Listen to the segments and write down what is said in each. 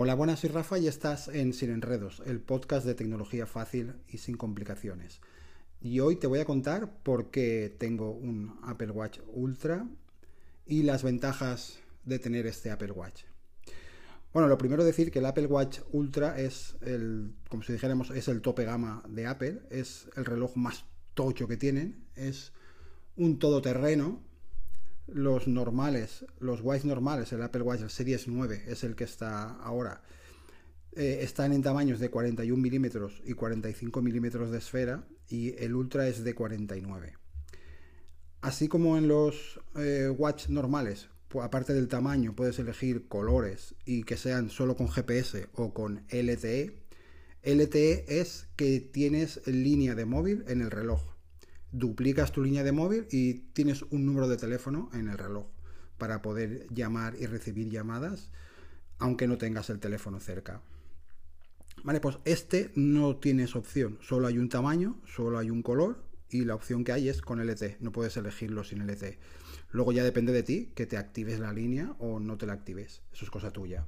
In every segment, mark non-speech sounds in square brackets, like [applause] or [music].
Hola, buenas, soy Rafa y estás en Sin Enredos, el podcast de tecnología fácil y sin complicaciones. Y hoy te voy a contar por qué tengo un Apple Watch Ultra y las ventajas de tener este Apple Watch. Bueno, lo primero decir que el Apple Watch Ultra es el, como si dijéramos, es el tope gama de Apple, es el reloj más tocho que tienen, es un todoterreno los normales, los Watch normales, el Apple Watch Series 9 es el que está ahora, eh, están en tamaños de 41 milímetros y 45 milímetros de esfera y el Ultra es de 49. Así como en los eh, Watch normales, aparte del tamaño, puedes elegir colores y que sean solo con GPS o con LTE. LTE es que tienes línea de móvil en el reloj duplicas tu línea de móvil y tienes un número de teléfono en el reloj para poder llamar y recibir llamadas aunque no tengas el teléfono cerca. Vale, pues este no tienes opción, solo hay un tamaño, solo hay un color y la opción que hay es con LT, no puedes elegirlo sin LT. Luego ya depende de ti que te actives la línea o no te la actives, eso es cosa tuya.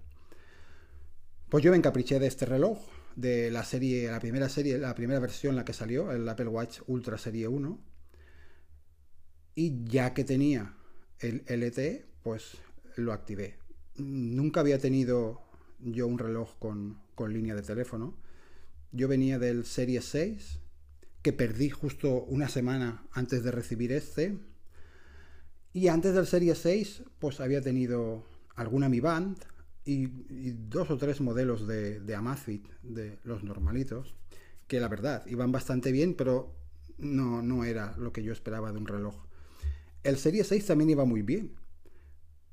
Pues yo me encapriché de este reloj, de la serie, la primera serie, la primera versión, la que salió, el Apple Watch Ultra Serie 1. Y ya que tenía el LTE, pues lo activé. Nunca había tenido yo un reloj con, con línea de teléfono. Yo venía del Serie 6, que perdí justo una semana antes de recibir este. Y antes del Serie 6, pues había tenido alguna Mi Band, y, dos o tres modelos de, de, Amazfit, de los normalitos, que la verdad iban bastante bien, pero no, no era lo que yo esperaba de un reloj. El Serie 6 también iba muy bien,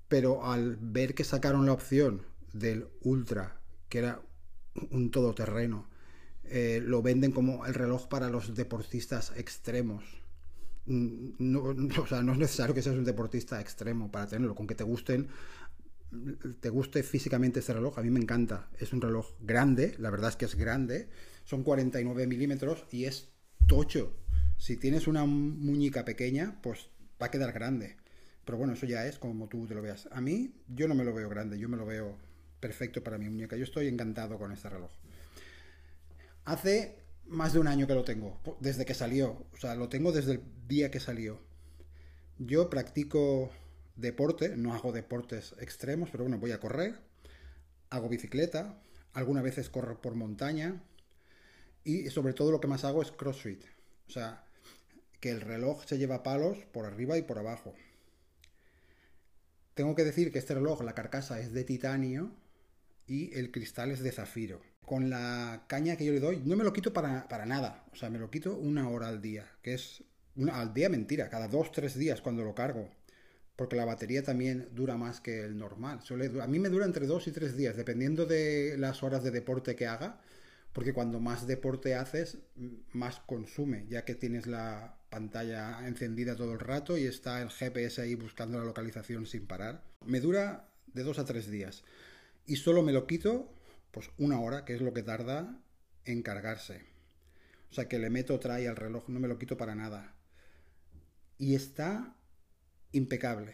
pero al ver que sacaron la opción del Ultra, que era un todoterreno, eh, lo venden como el reloj para los deportistas extremos. Mm, no, [laughs] o sea, no es necesario que seas un deportista extremo para tenerlo, con que te gusten te guste físicamente este reloj, a mí me encanta. Es un reloj grande, la verdad es que es grande, son 49 milímetros y es tocho. Si tienes una muñeca pequeña, pues va a quedar grande. Pero bueno, eso ya es como tú te lo veas. A mí, yo no me lo veo grande, yo me lo veo perfecto para mi muñeca. Yo estoy encantado con este reloj. Hace más de un año que lo tengo, desde que salió. O sea, lo tengo desde el día que salió. Yo practico deporte, no hago deportes extremos, pero bueno, voy a correr, hago bicicleta, algunas veces corro por montaña y sobre todo lo que más hago es CrossFit. O sea, que el reloj se lleva palos por arriba y por abajo. Tengo que decir que este reloj, la carcasa es de titanio y el cristal es de zafiro. Con la caña que yo le doy, no me lo quito para, para nada. O sea, me lo quito una hora al día, que es al día mentira, cada dos, tres días cuando lo cargo porque la batería también dura más que el normal. a mí me dura entre dos y tres días, dependiendo de las horas de deporte que haga, porque cuando más deporte haces, más consume, ya que tienes la pantalla encendida todo el rato y está el GPS ahí buscando la localización sin parar. Me dura de dos a tres días y solo me lo quito pues una hora, que es lo que tarda en cargarse. O sea que le meto trae al reloj, no me lo quito para nada. Y está impecable.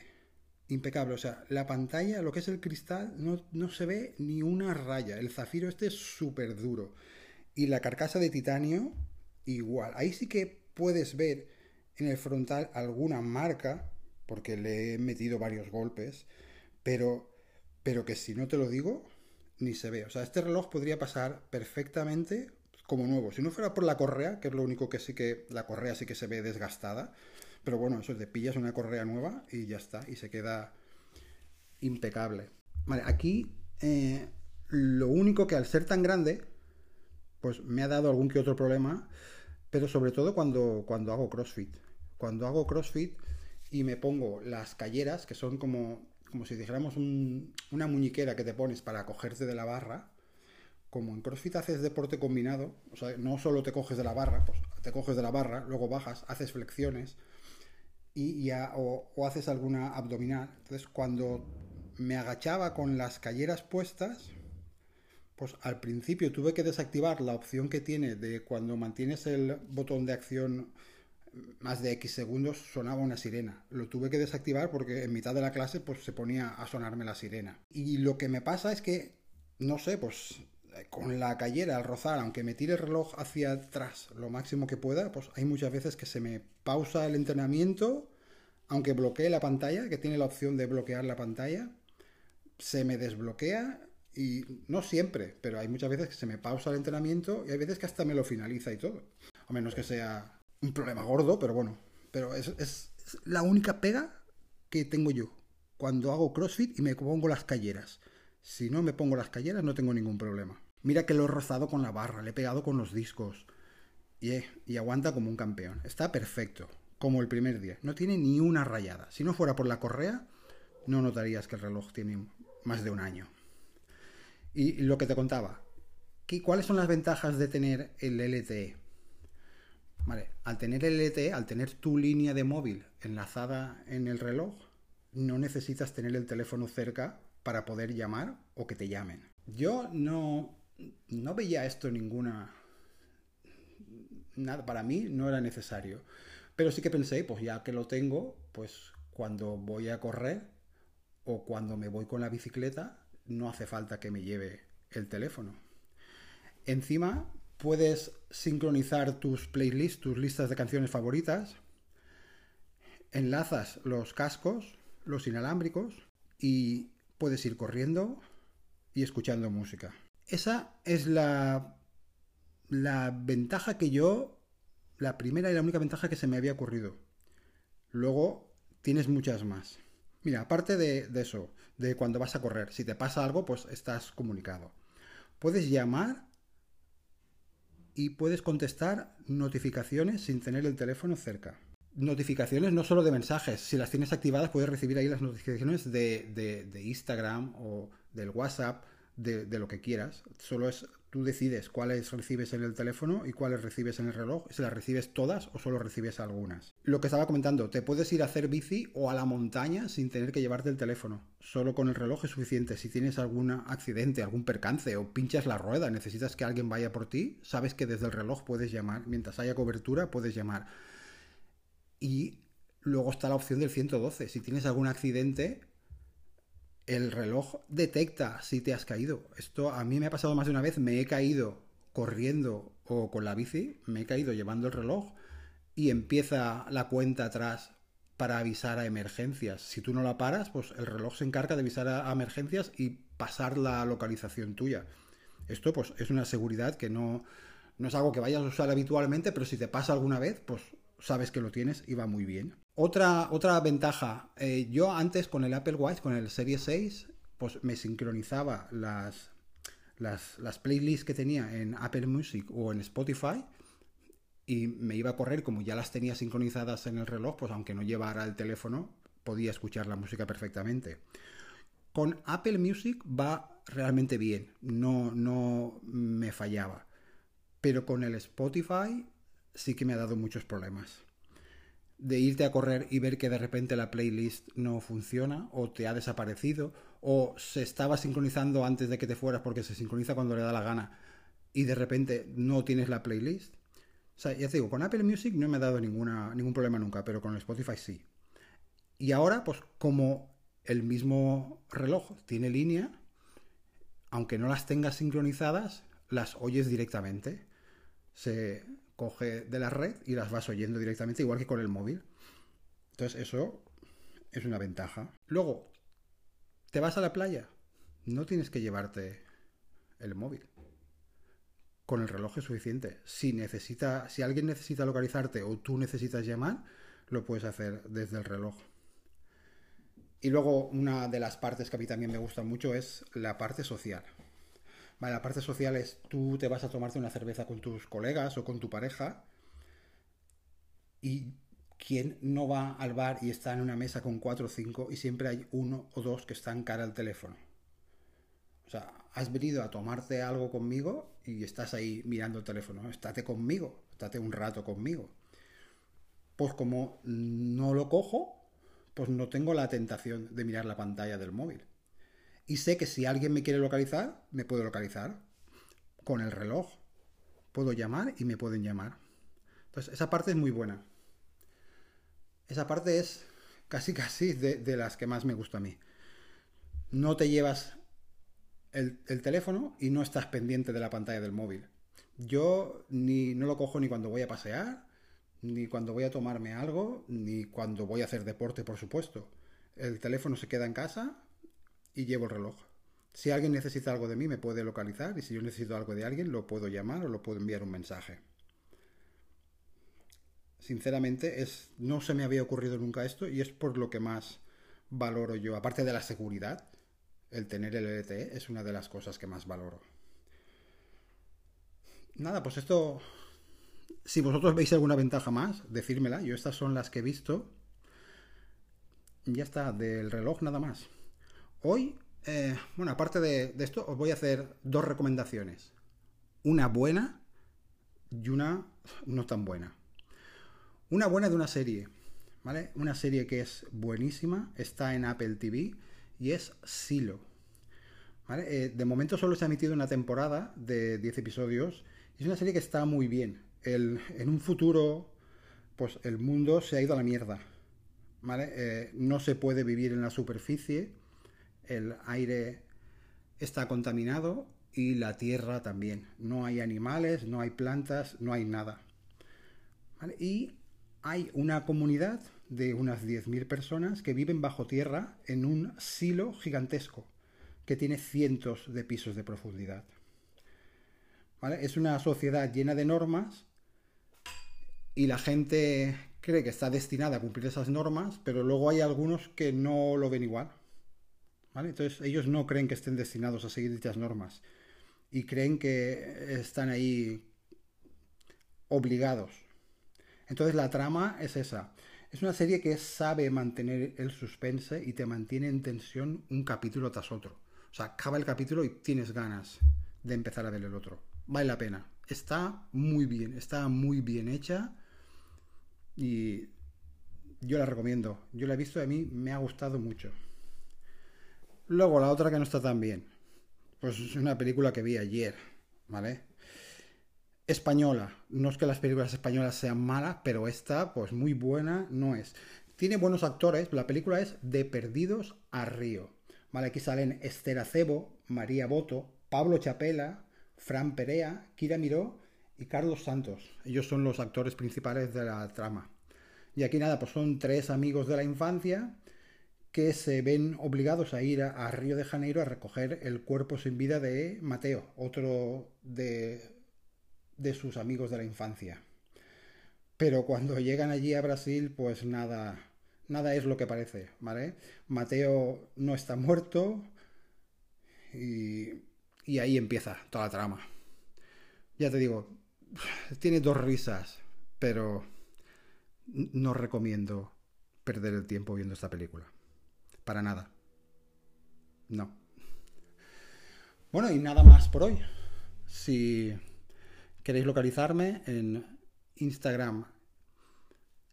Impecable. O sea, la pantalla, lo que es el cristal, no, se ve ni una raya. El zafiro este es súper duro. Y la carcasa de titanio, igual. Ahí sí que puedes ver en el frontal alguna marca, porque le he metido varios golpes, pero, pero que si no te lo digo, ni se ve. O sea, este reloj podría pasar perfectamente como nuevo. Si no fuera por la correa, que es lo único que sí que la correa sí que se ve desgastada, pero bueno, eso te pillas una correa nueva y ya está, y se queda impecable. Vale, aquí eh, lo único que al ser tan grande, pues me ha dado algún que otro problema, pero sobre todo cuando, cuando hago CrossFit. Cuando hago CrossFit y me pongo las calleras, que son como, como si dijéramos una muñequera que te pones para cogerte de la barra, como en CrossFit haces deporte combinado, o sea, no solo te coges de la barra, pues te coges de la barra, luego bajas, haces flexiones, y o, haces alguna abdominal. Entonces, cuando me agachaba con las calleras puestas, pues al principio tuve que desactivar la opción que tiene de cuando mantienes el botón de acción más de X segundos sonaba una sirena. Lo tuve que desactivar porque en mitad de la clase pues se ponía a sonarme la sirena. Y lo que me pasa es que no sé, pues con la cayera al rozar, aunque me tire el reloj hacia atrás lo máximo que pueda, pues hay muchas veces que se me pausa el entrenamiento, aunque bloquee la pantalla, que tiene la opción de bloquear la pantalla, se me desbloquea y no siempre, pero hay muchas veces que se me pausa el entrenamiento y hay veces que hasta me lo finaliza y todo. A menos que sea un problema gordo, pero bueno, pero es, es la única pega que tengo yo cuando hago CrossFit y me pongo las calleras. Si no me pongo las calleras no tengo ningún problema. Mira que lo he rozado con la barra, le he pegado con los discos. Y, eh, y aguanta como un campeón. Está perfecto, como el primer día. No tiene ni una rayada. Si no fuera por la correa, no notarías que el reloj tiene más de un año. Y lo que te contaba, ¿cuáles son las ventajas de tener el LTE? Vale, al tener el LTE, al tener tu línea de móvil enlazada en el reloj, no necesitas tener el teléfono cerca para poder llamar o que te llamen. Yo no, no veía esto ninguna... Nada, para mí no era necesario. Pero sí que pensé, pues ya que lo tengo, pues cuando voy a correr o cuando me voy con la bicicleta, no hace falta que me lleve el teléfono. Encima, puedes sincronizar tus playlists, tus listas de canciones favoritas, enlazas los cascos, los inalámbricos y puedes ir corriendo y escuchando música. Esa es la, la ventaja que yo, la primera y la única ventaja que se me había ocurrido. Luego tienes muchas más. Mira, aparte de, de, eso, de cuando vas a correr, si te pasa algo, pues estás comunicado. Puedes llamar y puedes contestar notificaciones sin tener el teléfono cerca notificaciones no solo de mensajes, si las tienes activadas puedes recibir ahí las notificaciones de, Instagram o del WhatsApp, de, lo que quieras. Solo es tú decides cuáles recibes en el teléfono y cuáles recibes en el reloj, si las recibes todas o solo recibes algunas. Lo que estaba comentando, te puedes ir a hacer bici o a la montaña sin tener que llevarte el teléfono. Solo con el reloj es suficiente. Si tienes algún accidente, algún percance o pinchas la rueda, necesitas que alguien vaya por ti, sabes que desde el reloj puedes llamar. Mientras haya cobertura, puedes llamar. Y luego está la opción del 112. Si tienes algún accidente, el reloj detecta si te has caído. Esto a mí me ha pasado más de una vez. Me he caído corriendo o con la bici, me he caído llevando el reloj y empieza la cuenta atrás para avisar a emergencias. Si tú no la paras, pues el reloj se encarga de avisar a emergencias y pasar la localización tuya. Esto pues es una seguridad que no, no es algo que vayas a usar habitualmente, pero si te pasa alguna vez, pues sabes que lo tienes y va muy bien. Otra, otra ventaja, eh, yo antes con el Apple Watch, con el Series 6, pues me sincronizaba las, las, playlists que tenía en Apple Music o en Spotify y me iba a correr como ya las tenía sincronizadas en el reloj, pues aunque no llevara el teléfono, podía escuchar la música perfectamente. Con Apple Music va realmente bien, no, no me fallaba. Pero con el Spotify sí que me ha dado muchos problemas. De irte a correr y ver que de repente la playlist no funciona o te ha desaparecido o se estaba sincronizando antes de que te fueras porque se sincroniza cuando le da la gana y de repente no tienes la playlist. O sea, ya te digo, con Apple Music no me ha dado ninguna, ningún problema nunca, pero con Spotify sí. Y ahora, pues como el mismo reloj tiene línea, aunque no las tengas sincronizadas, las oyes directamente. Se, coge de la red y las vas oyendo directamente, igual que con el móvil. Entonces eso es una ventaja. Luego, te vas a la playa, no tienes que llevarte el móvil. Con el reloj es suficiente. Si necesita, si alguien necesita localizarte o tú necesitas llamar, lo puedes hacer desde el reloj. Y luego una de las partes que a mí también me gusta mucho es la parte social la parte social es tú te vas a tomarte una cerveza con tus colegas o con tu pareja y quién no va al bar y está en una mesa con cuatro o cinco y siempre hay uno o dos que están cara al teléfono. O sea, has venido a tomarte algo conmigo y estás ahí mirando el teléfono. Estate conmigo, estate un rato conmigo. Pues como no lo cojo, pues no tengo la tentación de mirar la pantalla del móvil y sé que si alguien me quiere localizar, me puede localizar con el reloj. Puedo llamar y me pueden llamar. Entonces, esa parte es muy buena. Esa parte es casi casi de, las que más me gusta a mí. No te llevas el, el teléfono y no estás pendiente de la pantalla del móvil. Yo ni, no lo cojo ni cuando voy a pasear, ni cuando voy a tomarme algo, ni cuando voy a hacer deporte, por supuesto. El teléfono se queda en casa y llevo el reloj. Si alguien necesita algo de mí, me puede localizar y si yo necesito algo de alguien, lo puedo llamar o lo puedo enviar un mensaje. Sinceramente, es, no se me había ocurrido nunca esto y es por lo que más valoro yo. Aparte de la seguridad, el tener el LTE es una de las cosas que más valoro. Nada, pues esto, si vosotros veis alguna ventaja más, decírmela. Yo estas son las que he visto. Ya está, del reloj nada más. Hoy eh, bueno, aparte de, esto, os voy a hacer dos recomendaciones. Una buena y una no tan buena. Una buena de una serie, ¿vale? Una serie que es buenísima, está en Apple TV y es Silo. Eh, de momento solo se ha emitido una temporada de 10 episodios y es una serie que está muy bien. en un futuro, pues el mundo se ha ido a la mierda. ¿vale? Eh, no se puede vivir en la superficie el aire está contaminado y la tierra también. No hay animales, no hay plantas, no hay nada. Y hay una comunidad de unas 10.000 personas que viven bajo tierra en un silo gigantesco que tiene cientos de pisos de profundidad. Es una sociedad llena de normas y la gente cree que está destinada a cumplir esas normas, pero luego hay algunos que no lo ven igual. Entonces ellos no creen que estén destinados a seguir dichas normas y creen que están ahí obligados. Entonces la trama es esa. Es una serie que sabe mantener el suspense y te mantiene en tensión un capítulo tras otro. O sea, acaba el capítulo y tienes ganas de empezar a ver el otro. Vale la pena. Está muy bien, está muy bien hecha y yo la recomiendo. Yo la he visto y a mí me ha gustado mucho. Luego la otra que no está tan bien. Pues es una película que vi ayer, ¿vale? Española. No es que las películas españolas sean malas, pero esta, pues muy buena, no es. Tiene buenos actores. La película es De Perdidos a Río. ¿Vale? Aquí salen Esther Acebo, María Boto, Pablo Chapela, Fran Perea, Kira Miró y Carlos Santos. Ellos son los actores principales de la trama. Y aquí nada, pues son tres amigos de la infancia que se ven obligados a ir a, Río de Janeiro a recoger el cuerpo sin vida de Mateo, otro de, de sus amigos de la infancia. Pero cuando llegan allí a Brasil, pues nada, nada es lo que parece, ¿vale? Mateo no está muerto y, y ahí empieza toda la trama. Ya te digo, tiene dos risas, pero no recomiendo perder el tiempo viendo esta película. Para nada. No. Bueno, y nada más por hoy. Si queréis localizarme en Instagram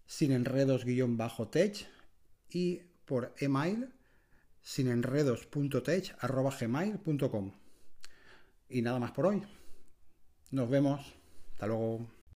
sin enredos-tech y por email sin enredos.tech.gmail.com. Y nada más por hoy. Nos vemos. Hasta luego.